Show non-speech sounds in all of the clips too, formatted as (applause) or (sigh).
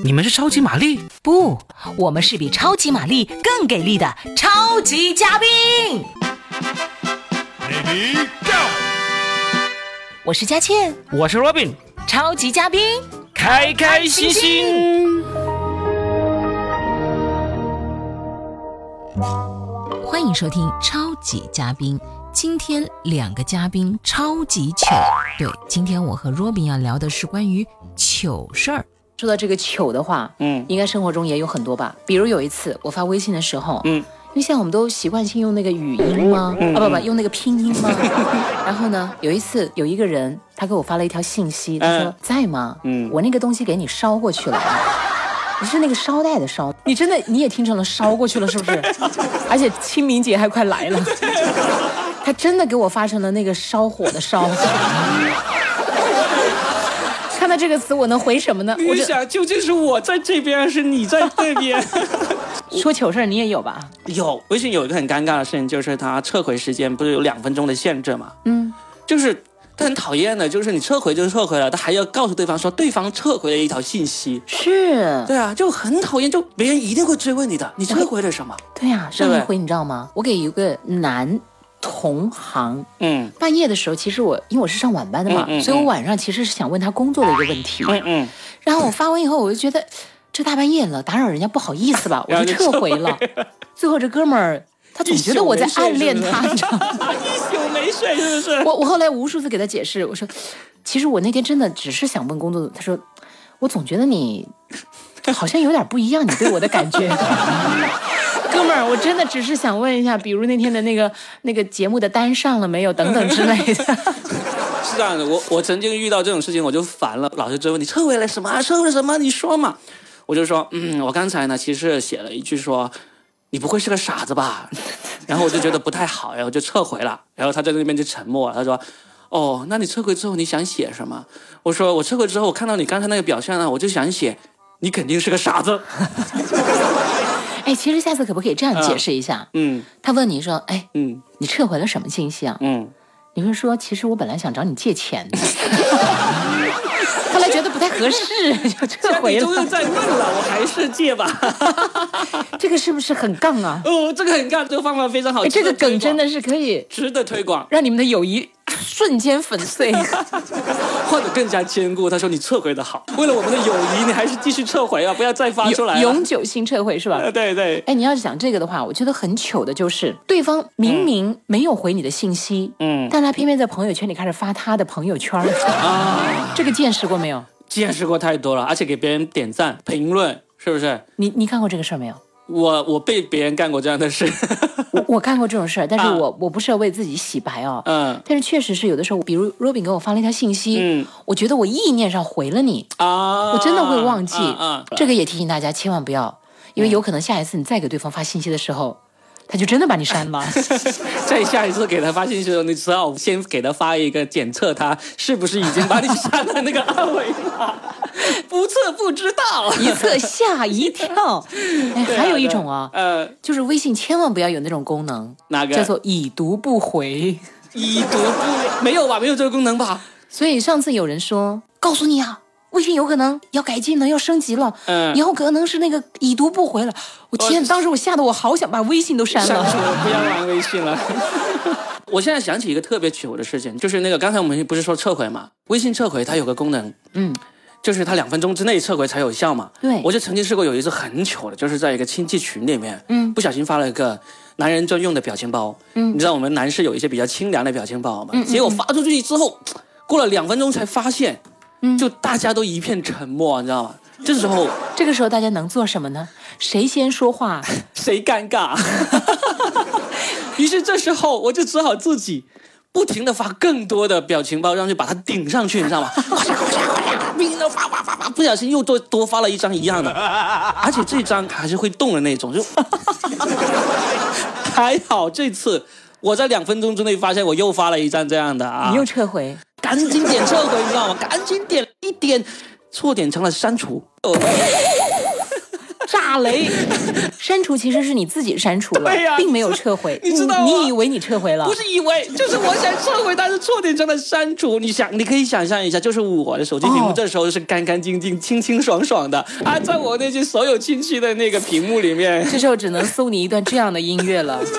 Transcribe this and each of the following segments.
你们是超级玛丽？不，我们是比超级玛丽更给力的超级嘉宾。Ready go！我是佳倩，我是 Robin，超级嘉宾，开开心心。欢迎收听超级嘉宾。今天两个嘉宾超级糗。对，今天我和 Robin 要聊的是关于糗事儿。说到这个糗的话，嗯，应该生活中也有很多吧。比如有一次我发微信的时候，嗯，因为现在我们都习惯性用那个语音吗？啊不不，用那个拼音吗？(laughs) 然后呢，有一次有一个人他给我发了一条信息，他说在吗？嗯，我那个东西给你捎过去了。你是那个捎带的捎，你真的你也听成了捎过去了是不是？而且清明节还快来了，他真的给我发成了那个烧火的烧。这个词，我能回什么呢？我想究竟是我在这边，还是你在这边？(laughs) 说糗事你也有吧？有，微信有一个很尴尬的事情，就是它撤回时间不是有两分钟的限制嘛？嗯，就是。他很讨厌的，就是你撤回就撤回了，他还要告诉对方说对方撤回了一条信息。是，对啊，就很讨厌，就别人一定会追问你的，你撤回了什么？对呀，上一回你知道吗？我给一个男同行，嗯，半夜的时候，其实我因为我是上晚班的嘛，所以我晚上其实是想问他工作的一个问题。嗯嗯。然后我发完以后，我就觉得这大半夜了，打扰人家不好意思吧，(laughs) 我就撤回了。最后这哥们儿。他总觉得我在暗恋他，你知道吗？一宿没睡是不是？我我后来无数次给他解释，我说，其实我那天真的只是想问工作。他说，我总觉得你好像有点不一样，你对我的感觉。哥们儿，我真的只是想问一下，比如那天的那个那个节目的单上了没有，等等之类的。(laughs) 是这样的，我我曾经遇到这种事情，我就烦了，老是追问你撤回了什么，撤回了什么，你说嘛？我就说，嗯，我刚才呢，其实写了一句说。你不会是个傻子吧？(laughs) 然后我就觉得不太好，然后就撤回了。然后他在那边就沉默了。他说：“哦，那你撤回之后你想写什么？”我说：“我撤回之后，我看到你刚才那个表现呢，我就想写，你肯定是个傻子。(laughs) ”哎，其实下次可不可以这样解释一下？嗯，他问你说：“哎，嗯，你撤回了什么信息啊？”嗯，你会说：“其实我本来想找你借钱的。(laughs) ”后来觉得不太合适，(laughs) 就撤回了。都又再问了，我还是借吧。(laughs) 这个是不是很杠啊？哦，这个很杠，这个方法非常好。这个梗真的是可以值得推广，让你们的友谊。瞬间粉碎，(laughs) 或者更加坚固。他说：“你撤回的好，为了我们的友谊，你还是继续撤回啊，不要再发出来。”永久性撤回是吧？(laughs) 对对。哎，你要是讲这个的话，我觉得很糗的就是，对方明明没有回你的信息，嗯，但他偏偏在朋友圈里开始发他的朋友圈啊，(laughs) 这个见识过没有？见识过太多了，而且给别人点赞评论，是不是？你你看过这个事儿没有？我我被别人干过这样的事，我我干过这种事儿，但是我我不是要为自己洗白哦，嗯，但是确实是有的时候，比如 Robin 给我发了一条信息，嗯，我觉得我意念上回了你啊，我真的会忘记，嗯这个也提醒大家千万不要，因为有可能下一次你再给对方发信息的时候。他就真的把你删了。(laughs) 再下一次给他发信息的时候，你只好先给他发一个检测他是不是已经把你删了那个二维码。(laughs) 不测不知道，(laughs) 一测吓一跳。(laughs) 哎，还有一种啊，呃，就是微信千万不要有那种功能，哪个叫做已读不回？已读不没有吧？没有这个功能吧？所以上次有人说，告诉你啊。微信有可能要改进了，要升级了，嗯，以后可能是那个已读不回了。我天，当时我吓得我好想把微信都删了，不要玩微信了。我现在想起一个特别糗的事情，就是那个刚才我们不是说撤回嘛？微信撤回它有个功能，嗯，就是他两分钟之内撤回才有效嘛。对，我就曾经试过有一次很糗的，就是在一个亲戚群里面，嗯，不小心发了一个男人专用的表情包，嗯，你知道我们男士有一些比较清凉的表情包嘛？结果发出去之后，过了两分钟才发现。就大家都一片沉默，你知道吗？这时候，这个时候大家能做什么呢？谁先说话，(laughs) 谁尴尬。(laughs) 于是这时候我就只好自己不停的发更多的表情包，让去把它顶上去，你知道吗？夸夸夸，不停的发发发发，不小心又多多发了一张一样的，而且这张还是会动的那种，就还好这次我在两分钟之内发现我又发了一张这样的啊，你又撤回。赶紧点撤回，你知道吗？赶紧点，一点错点成了删除。炸雷！(laughs) 删除其实是你自己删除了，并没有撤回。你知道你以为你撤回了？不是以为，就是我想撤回，但是错点正在删除。你想，你可以想象一下，就是我的手机屏幕这时候是干干净净、清清爽爽的啊，在我那些所有亲戚的那个屏幕里面，这时候只能送你一段这样的音乐了。(laughs)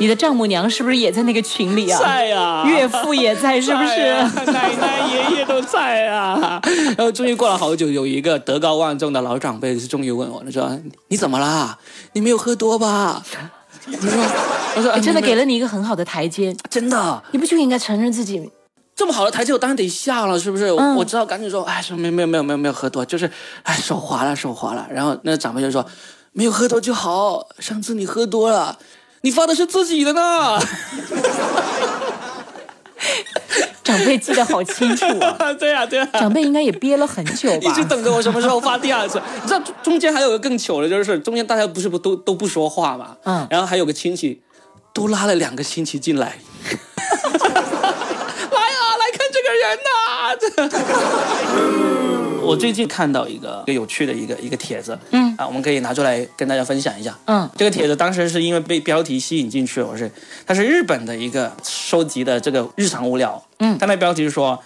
你的丈母娘是不是也在那个群里啊？在呀，岳父也在，是不是？奶奶、爷爷都在啊。(laughs) 然后终于过了好久，有一个德高望重的老长辈是终于问我了，说：“你怎么啦？你没有喝多吧？”我说：“我说，真的给了你一个很好的台阶，真的，你不就应该承认自己这么好的台阶，我当然得下了，是不是？我知道赶紧说：哎，说没没有没有没有没有喝多，就是哎手滑了手滑了。然后那长辈就说：没有喝多就好，上次你喝多了。”你发的是自己的呢，(laughs) 长辈记得好清楚啊。(laughs) 对呀对呀，长辈应该也憋了很久吧，一直等着我什么时候发第二次。(laughs) 你知道中间还有个更糗的，就是中间大家不是不都都不说话嘛，嗯，然后还有个亲戚，都拉了两个亲戚进来，来啊，来看这个人呐。我最近看到一个一个有趣的一个一个帖子，嗯。啊，我们可以拿出来跟大家分享一下。嗯，这个帖子当时是因为被标题吸引进去，我是它是日本的一个收集的这个日常物料。嗯，它那标题是说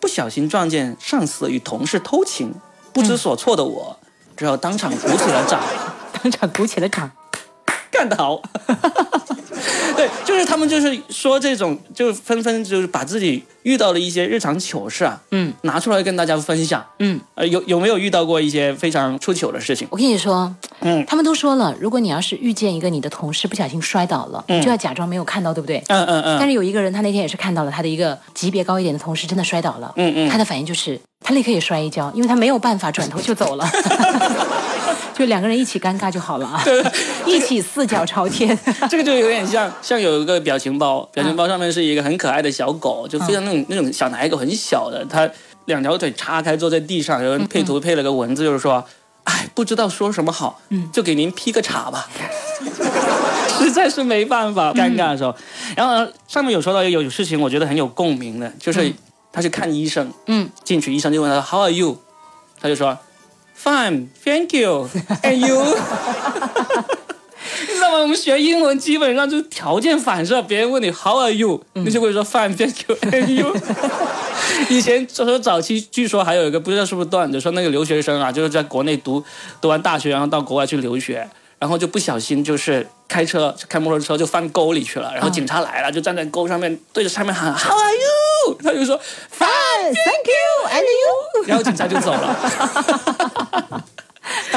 不小心撞见上司与同事偷情，不知所措的我只好当场鼓起了掌，(laughs) 当场鼓起了掌，干得好。(laughs) 对，就是他们就是说这种，就是纷纷就是把自己遇到的一些日常糗事啊，嗯，拿出来跟大家分享，嗯，呃，有有没有遇到过一些非常出糗的事情？我跟你说，嗯，他们都说了，如果你要是遇见一个你的同事不小心摔倒了，嗯就要假装没有看到，对不对？嗯嗯嗯。但是有一个人，他那天也是看到了他的一个级别高一点的同事真的摔倒了，嗯嗯，他的反应就是他立刻也摔一跤，因为他没有办法转头就走了。(laughs) 就两个人一起尴尬就好了啊！(laughs) 对 (laughs) 一起四脚朝天，(laughs) 这个就有点像像有一个表情包，表情包上面是一个很可爱的小狗，就非常那种那种小奶狗，很小的，它两条腿叉开坐在地上，然后配图配了个文字，就是说，哎，不知道说什么好，就给您劈个叉吧，实在是没办法，尴尬的时候。然后上面有说到有事情，我觉得很有共鸣的，就是他去看医生，嗯，进去医生就问他 How are you？他就说。Fine, thank you. And you? (laughs) 你知道吗？我们学英文基本上就是条件反射，别人问你 How are you？你就会说 Fine, thank you. And you? (laughs) 以前说早期，据说还有一个不知道是不是段子，说那个留学生啊，就是在国内读读完大学，然后到国外去留学，然后就不小心就是开车开摩托车就翻沟里去了，然后警察来了，就站在沟上面对着上面喊 How are you？他就说 Fine, thank you. And you? 然后警察就走了。(laughs)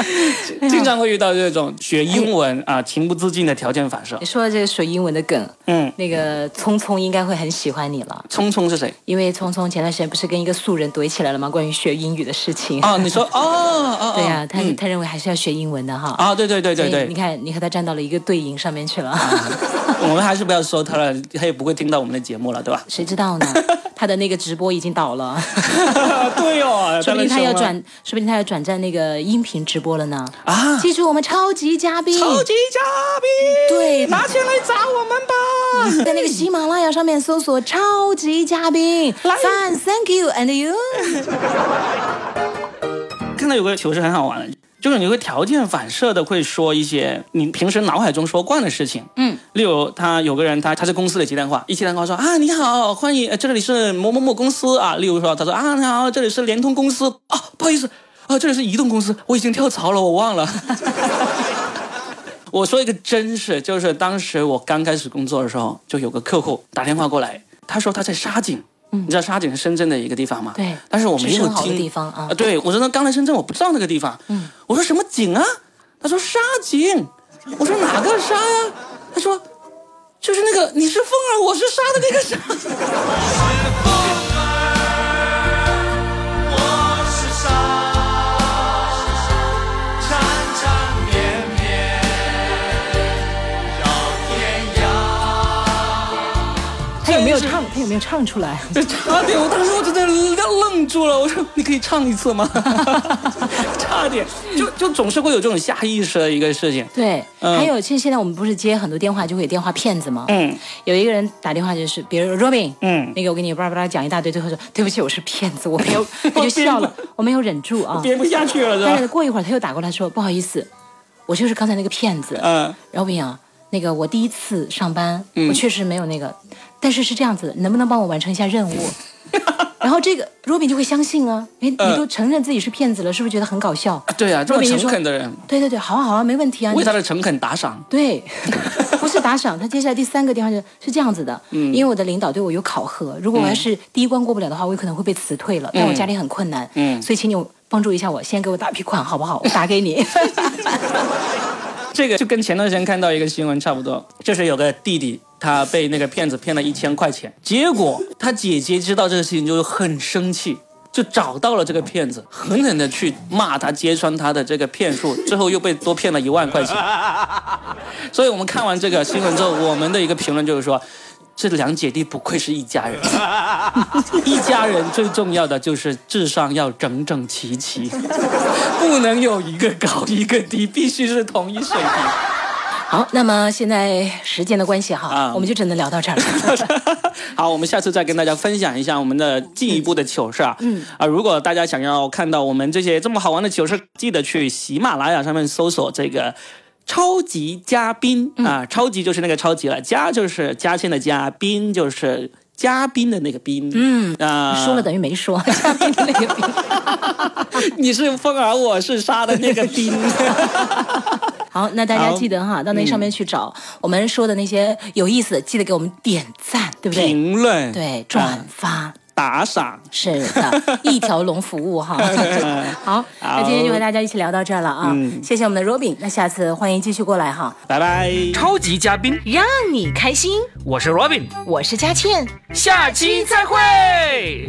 (laughs) 经常会遇到这种学英文啊情不自禁的条件反射。你说的这个学英文的梗，嗯，那个聪聪应该会很喜欢你了。聪聪是谁？因为聪聪前段时间不是跟一个素人怼起来了吗？关于学英语的事情。哦，你说哦 (laughs) 哦，对呀，他他认为还是要学英文的哈。啊，对对对对对。你看，你和他站到了一个队营上面去了。(laughs) 我们还是不要说他了，他也不会听到我们的节目了，对吧？谁知道呢？他的那个直播已经倒了。(laughs) 对哦，(laughs) 说不定他要转，说不定他要转战那个音频直播了呢。啊！记住我们超级嘉宾，超级嘉宾，对，拿钱来砸我们吧！(laughs) 在那个喜马拉雅上面搜索“超级嘉宾”，来，Thank you and you。看到有个球是很好玩，就是你会条件反射的会说一些你平时脑海中说惯的事情。嗯，例如他有个人，他他在公司里接电话，一接电话说啊你好，欢迎，这里是某某某公司啊。例如说他说啊你好，这里是联通公司啊，不好意思。啊，这里是移动公司，我已经跳槽了，我忘了。(laughs) 我说一个真事，就是当时我刚开始工作的时候，就有个客户打电话过来，他说他在沙井，你知道沙井是深圳的一个地方吗？对。但是我没有听。地方啊。对，我说那刚来深圳，我不知道那个地方。嗯。我说什么井啊？他说沙井。我说哪个沙呀？他说就是那个你是风儿，我是沙的那个沙。没有唱？出来。(laughs) 差点，我当时我真的愣住了。我说：“你可以唱一次吗？” (laughs) 差点，就就总是会有这种下意识的一个事情。对，还有，其实现在我们不是接很多电话就会有电话骗子吗？嗯，有一个人打电话就是，比如 Robin，嗯，那个我给你巴拉巴拉讲一大堆，最后说对不起，我是骗子，(laughs) 我没有，我就笑了，我没有忍住啊，编不下去了。但是过一会儿他又打过来说不好意思，我就是刚才那个骗子。嗯，Robin 啊。那个我第一次上班，我确实没有那个，但是是这样子，能不能帮我完成一下任务？(laughs) 然后这个 Robin 就会相信啊，哎，你都承认自己是骗子了，是不是觉得很搞笑？对啊，这么诚恳的人，对对对，好啊好啊，没问题啊。为他的诚恳打赏？对，(laughs) 不是打赏，他接下来第三个电话就是这样子的，嗯，因为我的领导对我有考核，如果我要是第一关过不了的话，我有可能会被辞退了，但我家里很困难，嗯，所以请你帮助一下我，先给我打批款好不好？我打给你。这个就跟前段时间看到一个新闻差不多，就是有个弟弟他被那个骗子骗了一千块钱，结果他姐姐知道这个事情就很生气，就找到了这个骗子，狠狠的去骂他，揭穿他的这个骗术，最后又被多骗了一万块钱。(laughs) 所以我们看完这个新闻之后，我们的一个评论就是说。这两姐弟不愧是一家人，(laughs) 一家人最重要的就是智商要整整齐齐，(laughs) 不能有一个高一个低，必须是同一水平。(laughs) 好，那么现在时间的关系哈，我们就只能聊到这儿了。好，我们下次再跟大家分享一下我们的进一步的糗事啊。嗯啊，如果大家想要看到我们这些这么好玩的糗事，记得去喜马拉雅上面搜索这个。超级嘉宾啊，超级就是那个超级了，嘉就是嘉庆的嘉，宾就是嘉宾的那个宾。嗯啊，说了等于没说，(laughs) 嘉宾的那个宾。你是风儿，我是沙的那个宾。(laughs) 好，那大家记得哈，到那上面去找我们说的那些有意思的，记得给我们点赞，对不对？评论，对，转发。打赏是的，一条龙服务哈。(laughs) 好，那今天就和大家一起聊到这儿了啊！谢谢我们的 Robin，那下次欢迎继续过来哈。拜拜，超级嘉宾让你开心。我是 Robin，我是佳倩，下期再会。